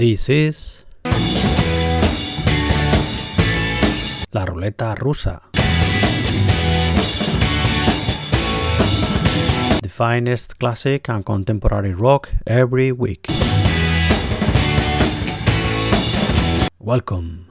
This is La Ruleta Rusa. The finest classic and contemporary rock every week. Welcome.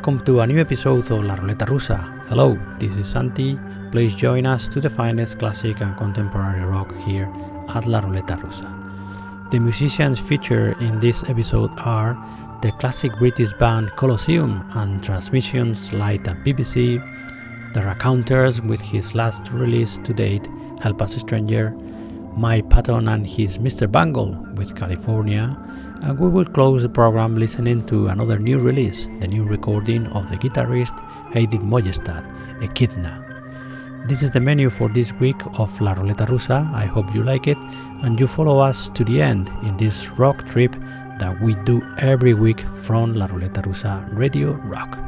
Welcome to a new episode of La Ruleta Rusa. Hello, this is Santi. Please join us to the finest classic and contemporary rock here at La Ruleta Rusa. The musicians featured in this episode are the classic British band Colosseum and Transmissions Live at BBC, the Raconteurs with his last release to date, Help Us Stranger, Mike Patton and his Mr. Bungle with California, and we will close the program listening to another new release, the new recording of the guitarist Hedvig Mollestad, Ekhidna. This is the menu for this week of La Ruleta Rusa. I hope you like it and you follow us to the end in this rock trip that we do every week from La Ruleta Rusa Radio Rock.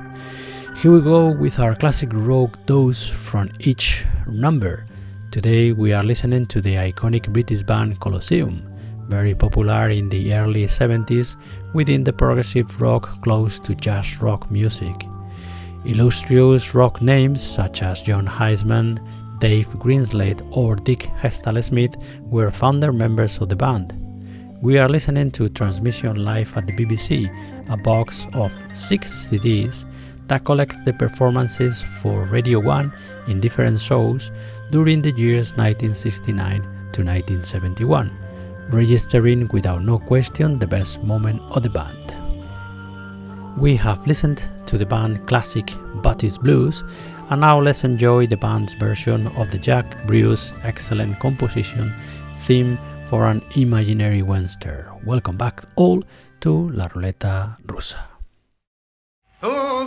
Here we go with our classic rock dose from each number. Today we are listening to the iconic British band Colosseum very popular in the early 70s within the progressive rock close to jazz rock music. Illustrious rock names such as Jon Hiseman, Dave Greenslade, or Dick Heckstall-Smith were founder members of the band. We are listening to Transmission Live at the BBC, a box of six CDs that collects the performances for Radio 1 in different shows during the years 1969 to 1971, registering without no question the best moment of the band. We have listened to the band classic Butty's Blues, and now let's enjoy the band's version of the Jack Bruce excellent composition theme for an imaginary Western. Welcome back all to La Ruleta Rusa. Oh,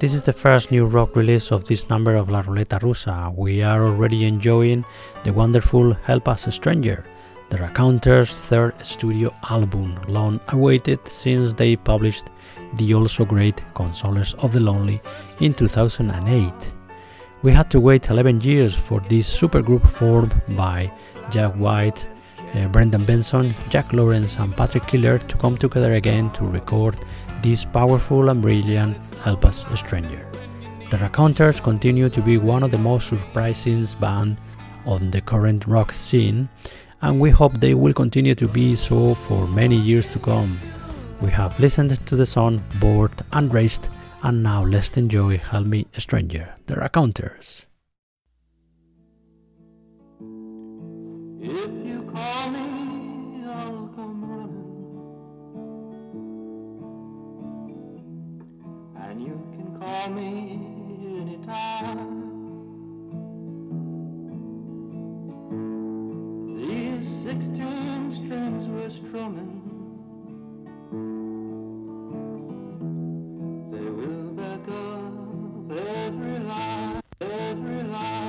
This is the first new rock release of this number of La Ruleta Rusa. We are already enjoying the wonderful Help Us a Stranger, the Raconteurs' third studio album, long awaited since they published the also great Consolers of the Lonely in 2008. We had to wait 11 years for this supergroup formed by Jack White, uh, Brendan Benson, Jack Lawrence, and Patrick Keeler to come together again to record this powerful and brilliant Help Us Stranger. The Raconteurs continue to be one of the most surprising bands on the current rock scene, and we hope they will continue to be so for many years to come. We have listened to the song Bored and Razed, and now let's enjoy Help Me Stranger, the Raconteurs. Call me anytime. These sixteen strings were strumming. They will back up every line, every line,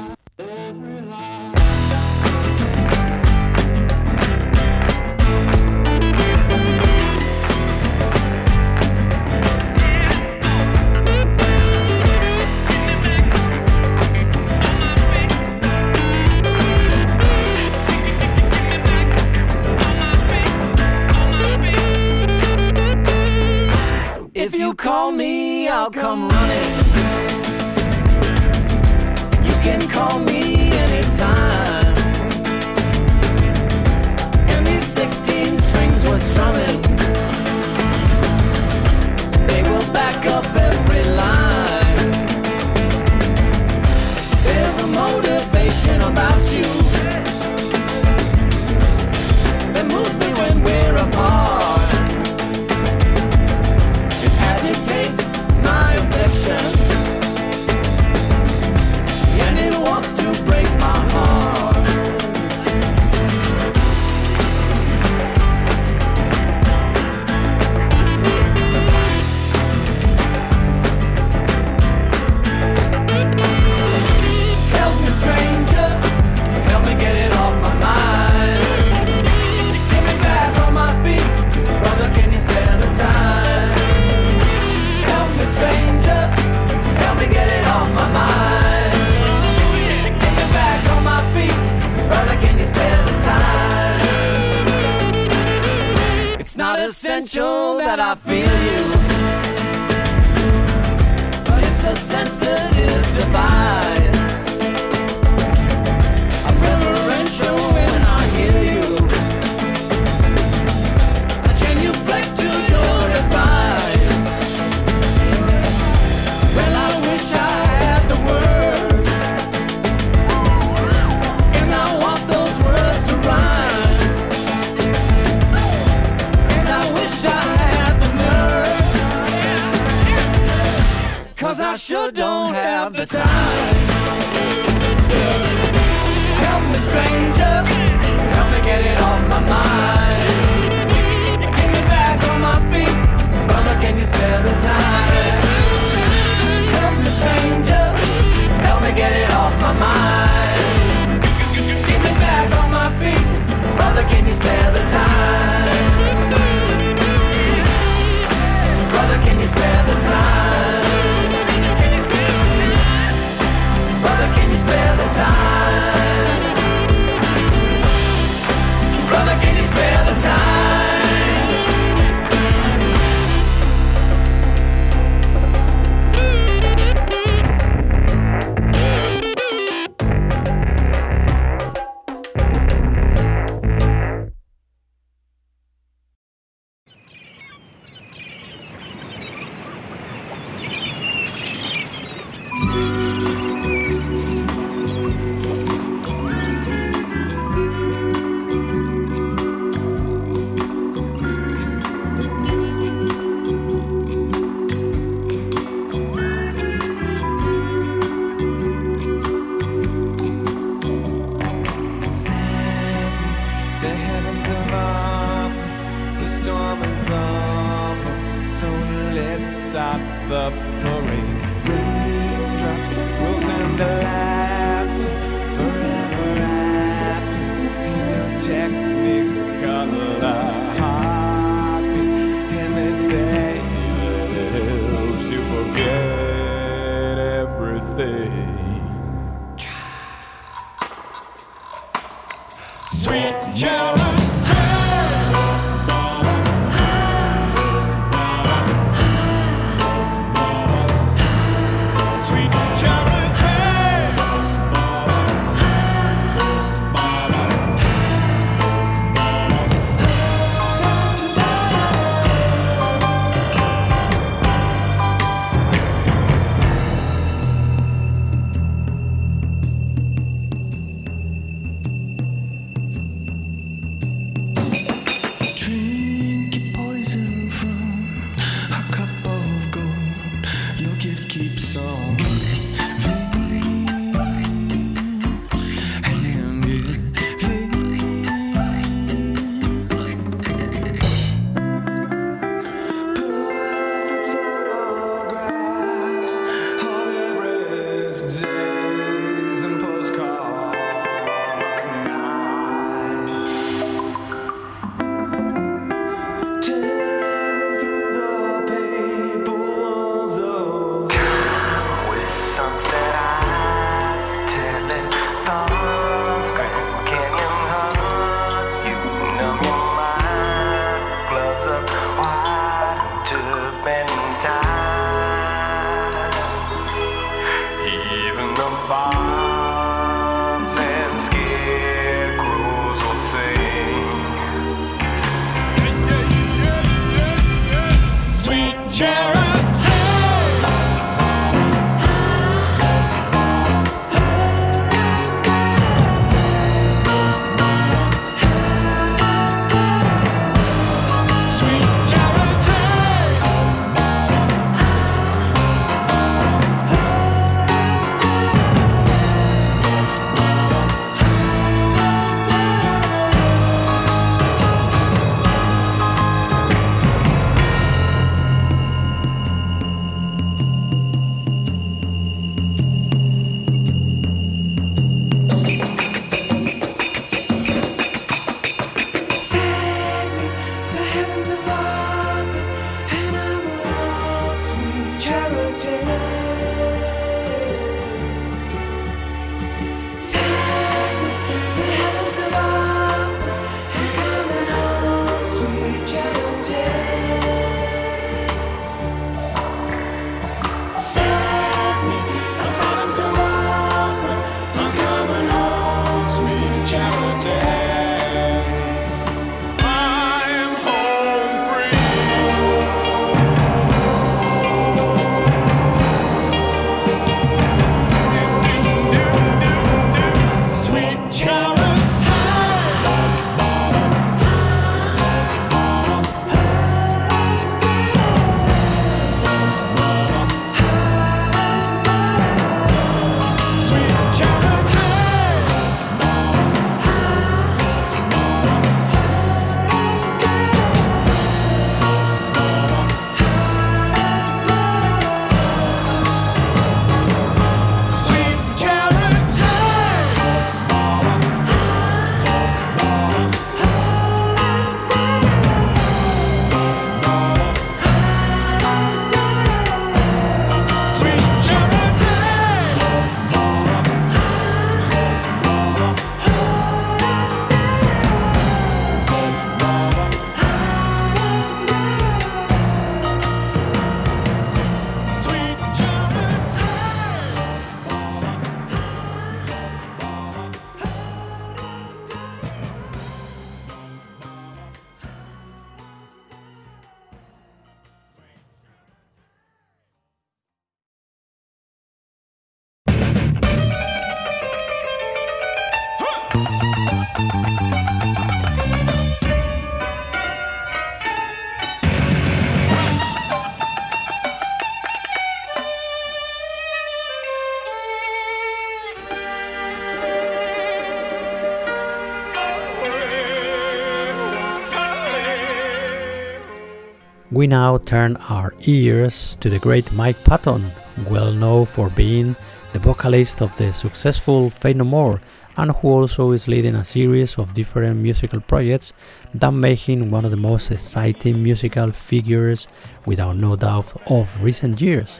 now turn our ears to the great Mike Patton, well known for being the vocalist of the successful Faith No More and who also is leading a series of different musical projects that make him one of the most exciting musical figures, without no doubt, of recent years.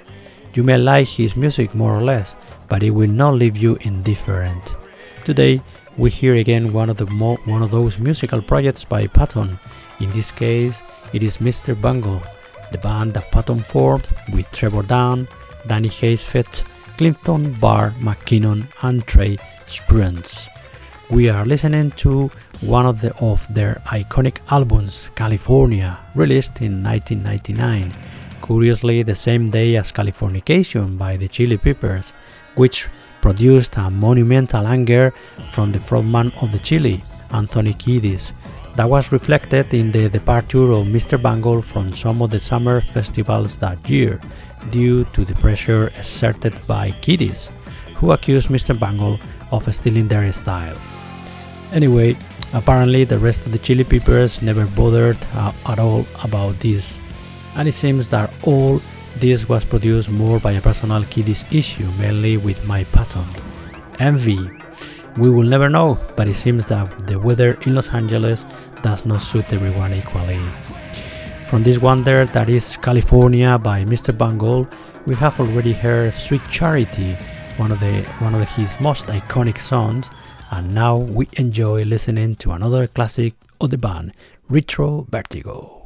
You may like his music more or less, but it will not leave you indifferent. Today, we hear again one of the mo- one of those musical projects by Patton. In this case, it is Mr. Bungle, the band that Patton formed with Trevor Dunn, Danny Heifetz, Clinton Barr, McKinnon, and Trey Spruance. We are listening to one of, the, of their iconic albums, California, released in 1999, curiously the same day as Californication by the Chili Peppers, which produced a monumental anger from the frontman of the Chili, Anthony Kiedis, that was reflected in the departure of Mr. Bungle from some of the summer festivals that year due to the pressure exerted by Kiedis, who accused Mr. Bungle of stealing their style. Anyway, apparently the rest of the Chili Peppers never bothered uh, at all about this, and it seems that all this was produced more by a personal Kiedis issue, mainly with Mike Patton, Envy. We will never know, but it seems that the weather in Los Angeles does not suit everyone equally. From this wonder that is California by Mr. Bungle, we have already heard Sweet Charity, one of the one of his most iconic songs, and now we enjoy listening to another classic of the band, Retrovertigo.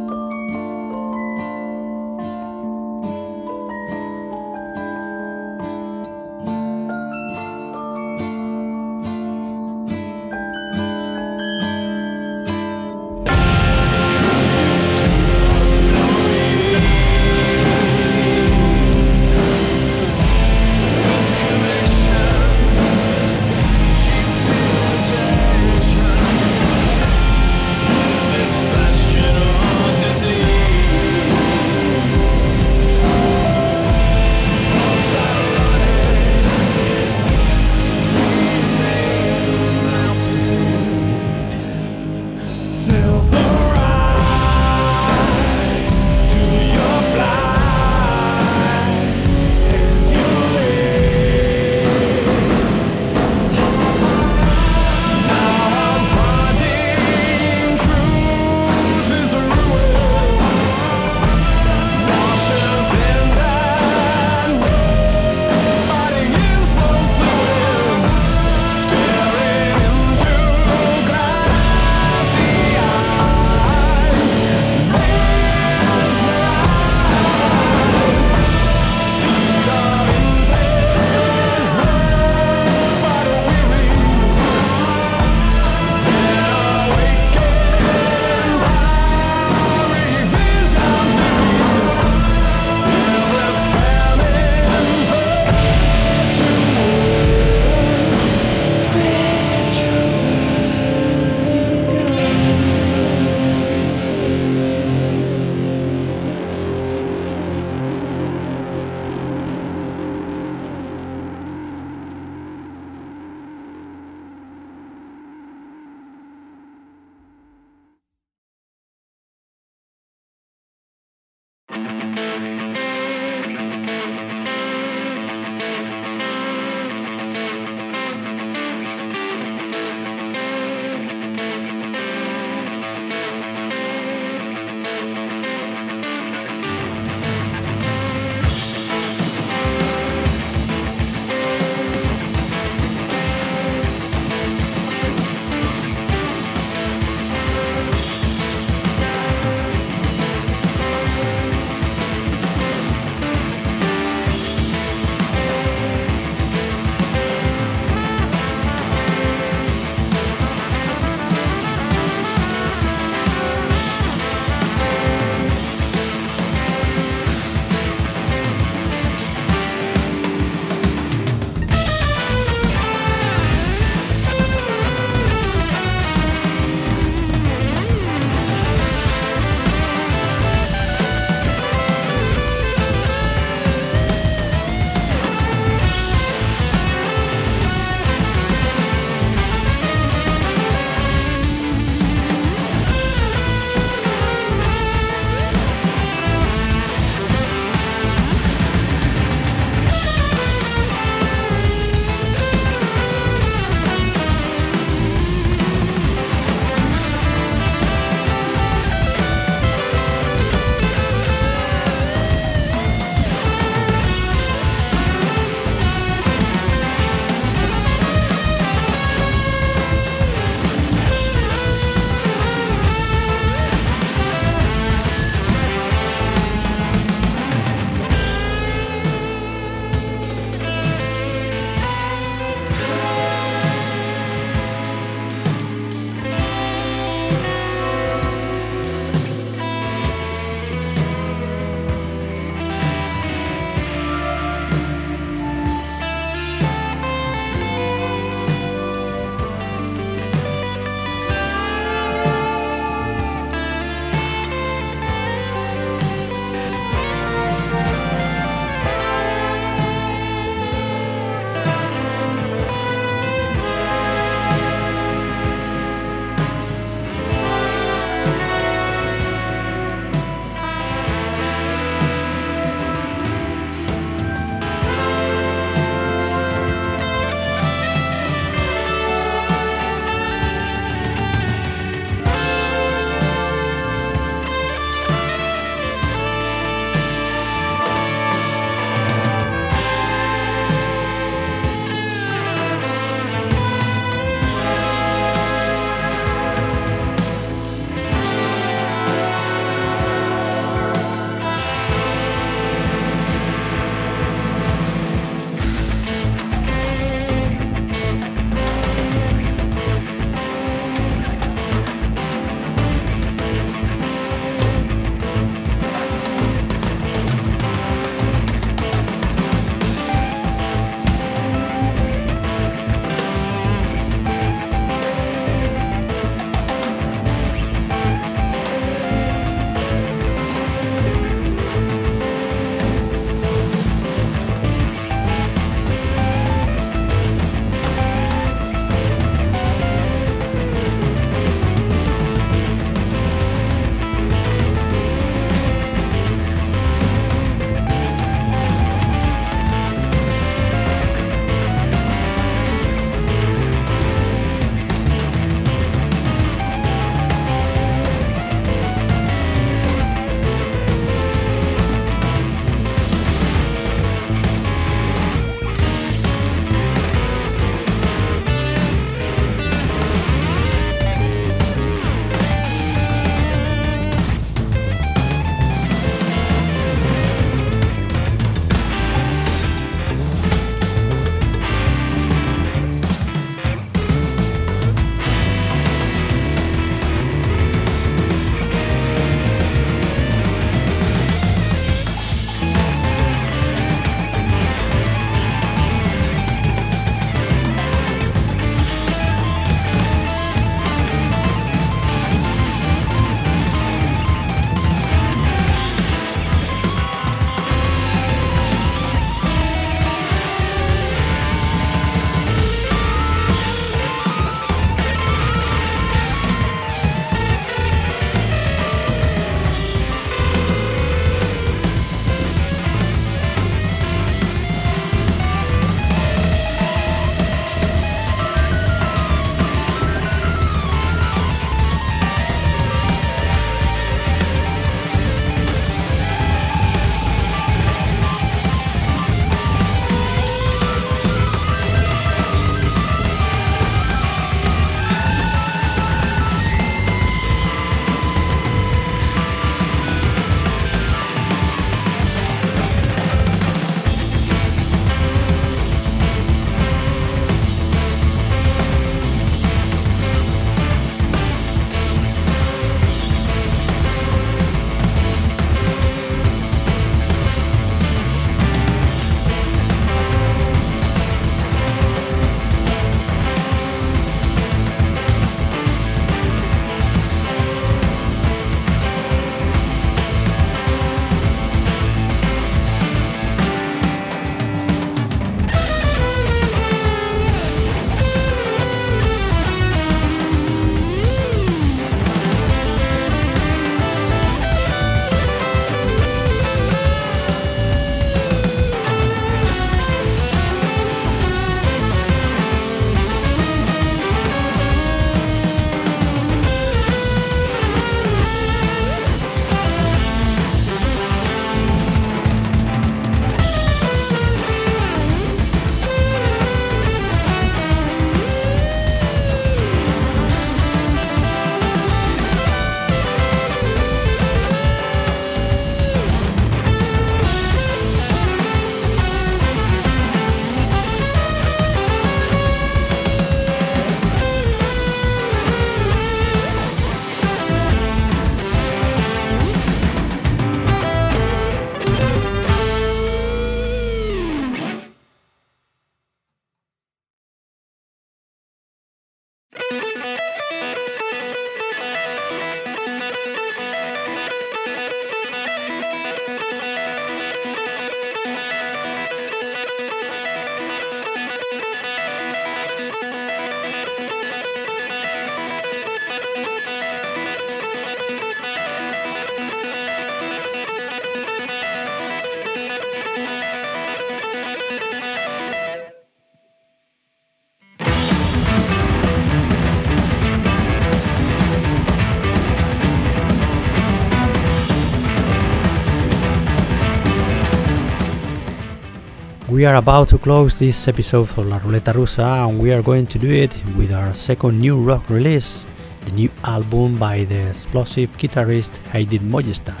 We are about to close this episode of La Ruleta Rusa and we are going to do it with our second new rock release, the new album by the explosive guitarist Hedvig Mollestad,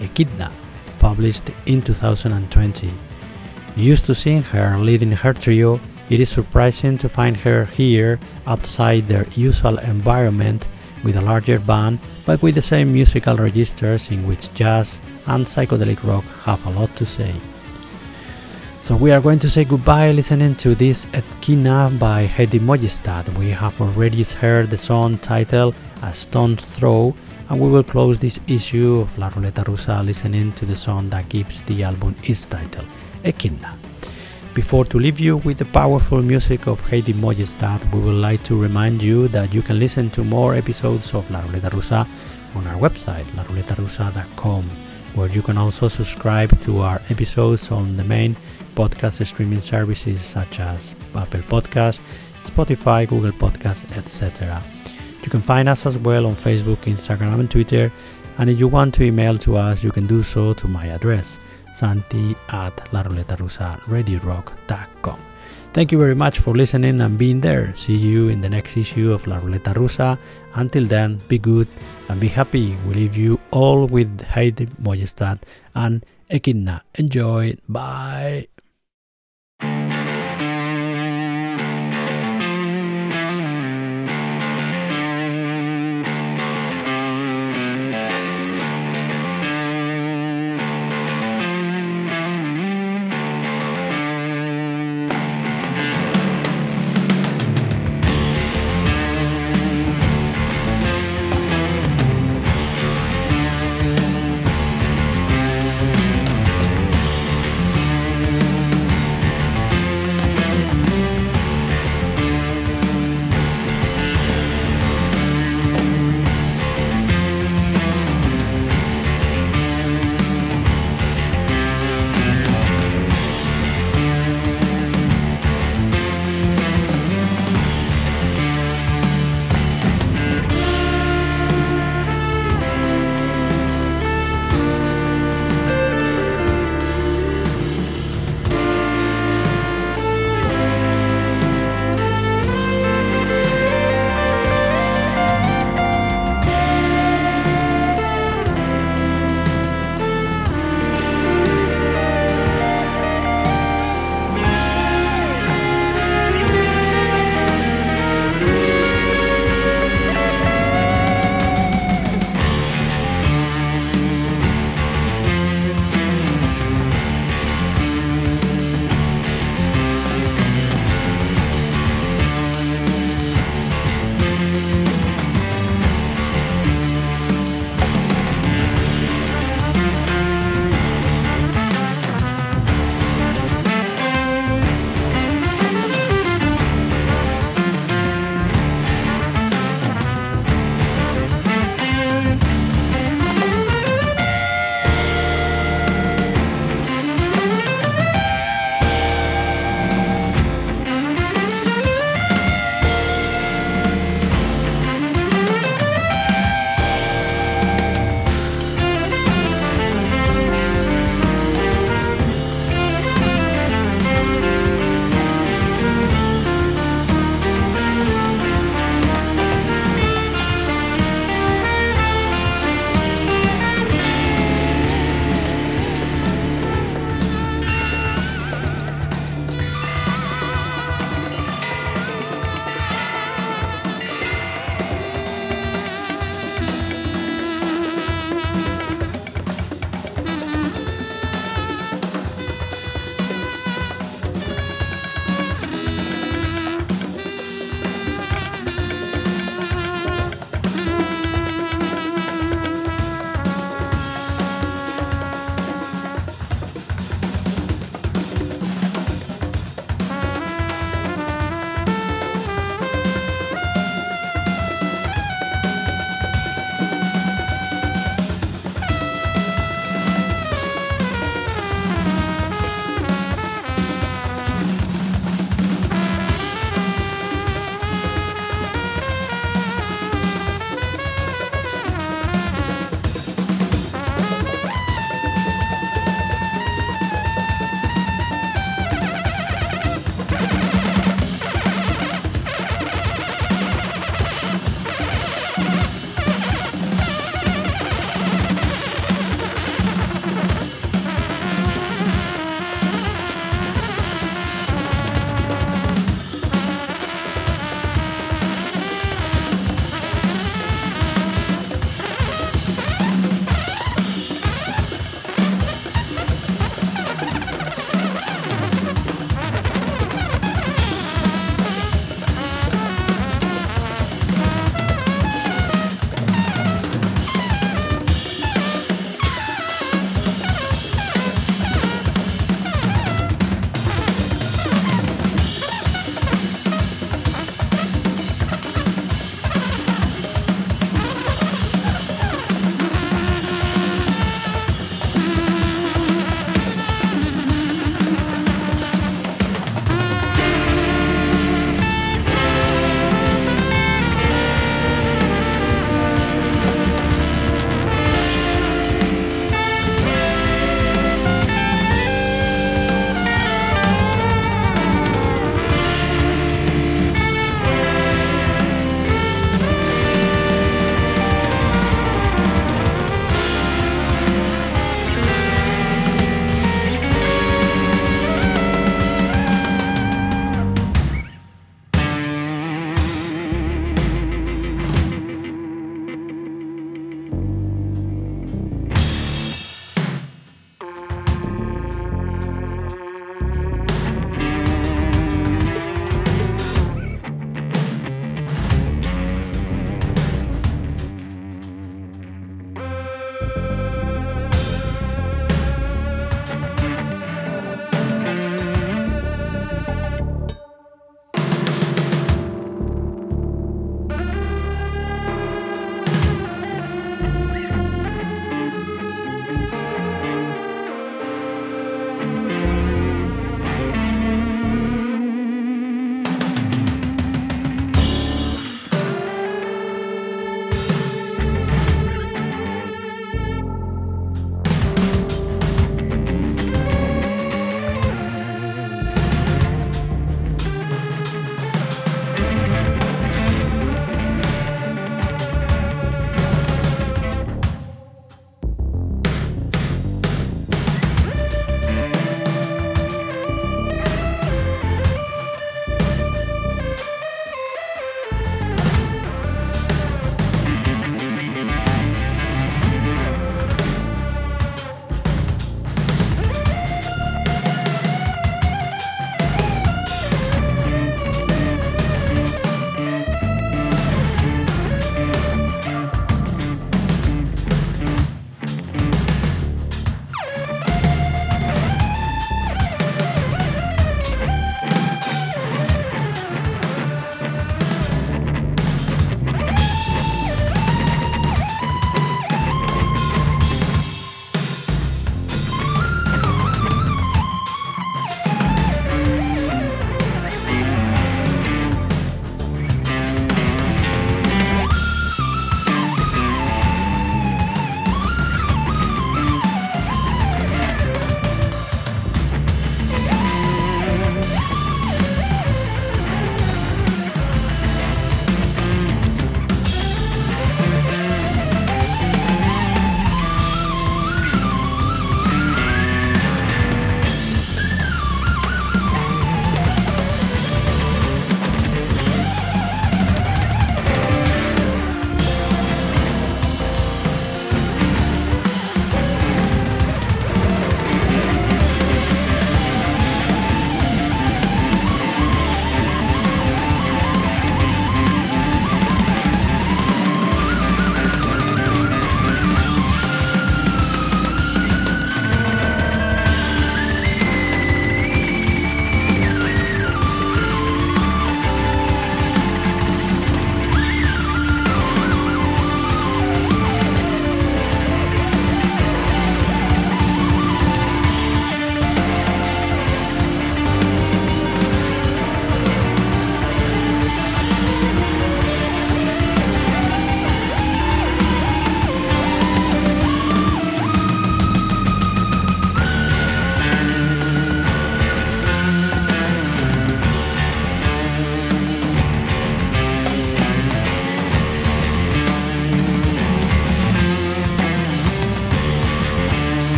Ekhidna, published in 2020. Used to seeing her leading her trio, it is surprising to find her here outside their usual environment with a larger band but with the same musical registers in which jazz and psychedelic rock have a lot to say. So we are going to say goodbye listening to this Ekhidna by Hedvig Mollestad. We have already heard the song titled A Stone's Throw and we will close this issue of La Ruleta Rusa listening to the song that gives the album its title, Ekhidna. Before to leave you with the powerful music of Hedvig Mollestad, we would like to remind you that you can listen to more episodes of La Ruleta Rusa on our website, laruletarusa.com, where you can also subscribe to our episodes on the main podcast streaming services such as Apple Podcasts, Spotify, Google Podcasts, etc. You can find us as well on Facebook, Instagram, and Twitter. And if you want to email to us, you can do so to my address, santi at laruletarusa.radiorock.com. Thank you very much for listening and being there. See you in the next issue of La Ruleta Rusa. Until then, be good and be happy. We leave you all with Hedvig Mollestad and Ekhidna. Enjoy. Bye.